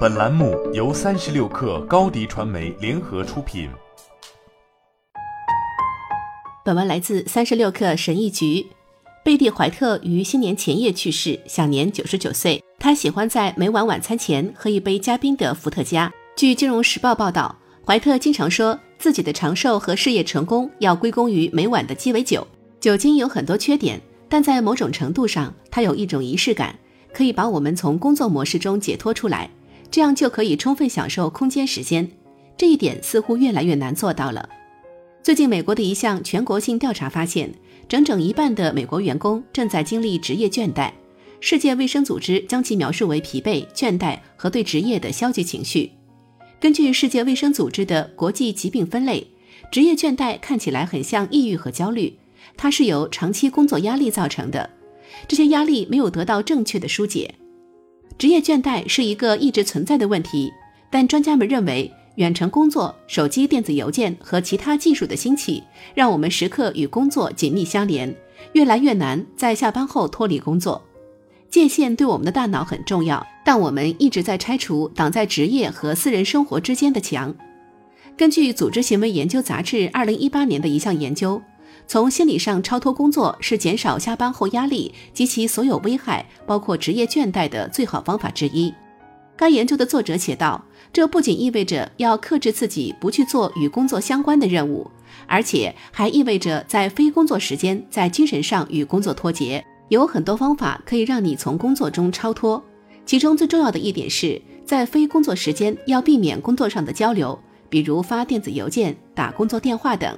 本栏目由三十六氪高低传媒联合出品。本文来自三十六氪神译局。贝蒂·怀特于新年前夜去世，享年九十九岁。他喜欢在每晚晚餐前喝一杯加冰的伏特加。据《金融时报》报道，怀特经常说自己的长寿和事业成功要归功于每晚的鸡尾酒。酒精有很多缺点，但在某种程度上，它有一种仪式感。可以把我们从工作模式中解脱出来，这样就可以充分享受空间时间。这一点似乎越来越难做到了。最近，美国的一项全国性调查发现，整整一半的美国员工正在经历职业倦怠。世界卫生组织将其描述为疲惫、倦怠和对职业的消极情绪。根据世界卫生组织的国际疾病分类，职业倦怠看起来很像抑郁和焦虑，它是由长期工作压力造成的。这些压力没有得到正确的疏解，职业倦怠是一个一直存在的问题。但专家们认为，远程工作、手机电子邮件和其他技术的兴起，让我们时刻与工作紧密相连，越来越难在下班后脱离工作。界限对我们的大脑很重要，但我们一直在拆除挡在职业和私人生活之间的墙。根据《组织行为研究杂志》二零一八年的一项研究。从心理上超脱工作是减少下班后压力及其所有危害，包括职业倦怠的最好方法之一。该研究的作者写道：“这不仅意味着要克制自己不去做与工作相关的任务，而且还意味着在非工作时间在精神上与工作脱节。有很多方法可以让你从工作中超脱，其中最重要的一点是在非工作时间要避免工作上的交流，比如发电子邮件、打工作电话等。”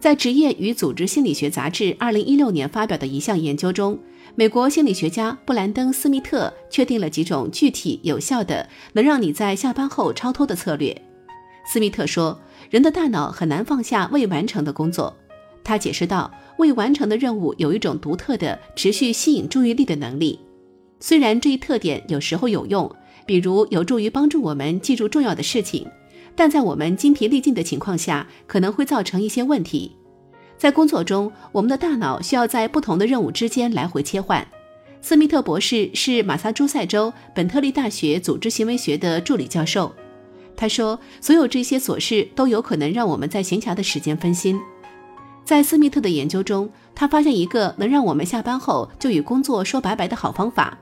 在《职业与组织心理学杂志》二零一六年发表的一项研究中，美国心理学家布兰登·斯密特确定了几种具体有效的能让你在下班后超脱的策略。斯密特说，人的大脑很难放下未完成的工作。他解释道，未完成的任务有一种独特的持续吸引注意力的能力。虽然这一特点有时候有用，比如有助于帮助我们记住重要的事情。但在我们精疲力尽的情况下，可能会造成一些问题。在工作中，我们的大脑需要在不同的任务之间来回切换。斯密特博士是马萨诸塞州本特利大学组织行为学的助理教授。他说，所有这些琐事都有可能让我们在闲暇的时间分心。在斯密特的研究中，他发现一个能让我们下班后就与工作说拜拜的好方法。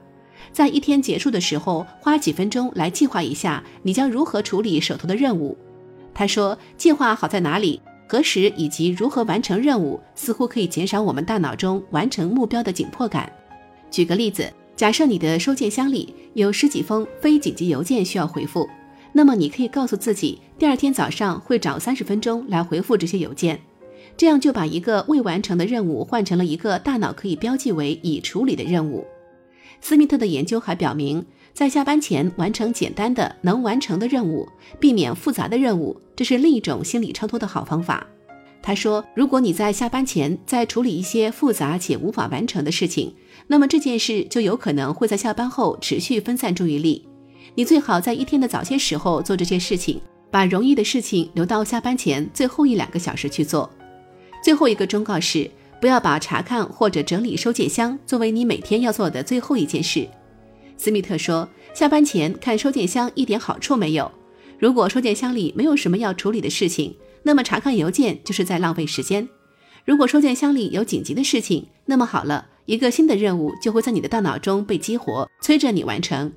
在一天结束的时候，花几分钟来计划一下你将如何处理手头的任务。他说，计划好在哪里、何时以及如何完成任务，似乎可以减少我们大脑中完成目标的紧迫感。举个例子，假设你的收件箱里有十几封非紧急邮件需要回复，那么你可以告诉自己，第二天早上会找三十分钟来回复这些邮件，这样就把一个未完成的任务换成了一个大脑可以标记为已处理的任务。斯密特的研究还表明，在下班前完成简单的能完成的任务，避免复杂的任务，这是另一种心理超脱的好方法。他说，如果你在下班前在处理一些复杂且无法完成的事情，那么这件事就有可能会在下班后持续分散注意力。你最好在一天的早些时候做这些事情，把容易的事情留到下班前最后一两个小时去做。最后一个忠告是。不要把查看或者整理收件箱作为你每天要做的最后一件事。斯密特说，下班前看收件箱一点好处没有。如果收件箱里没有什么要处理的事情，那么查看邮件就是在浪费时间。如果收件箱里有紧急的事情，那么好了，一个新的任务就会在你的大脑中被激活，催着你完成。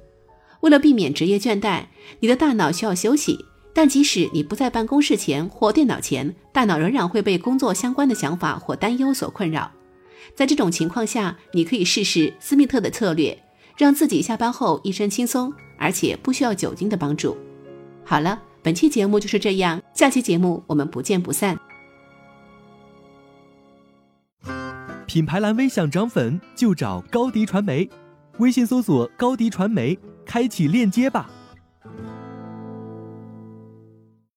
为了避免职业倦怠，你的大脑需要休息。但即使你不在办公室前或电脑前，大脑仍然会被工作相关的想法或担忧所困扰。在这种情况下，你可以试试斯密特的策略，让自己下班后一身轻松，而且不需要酒精的帮助。好了，本期节目就是这样，下期节目我们不见不散。品牌蓝 V 想涨粉就找高迪传媒，微信搜索高迪传媒，开启链接吧。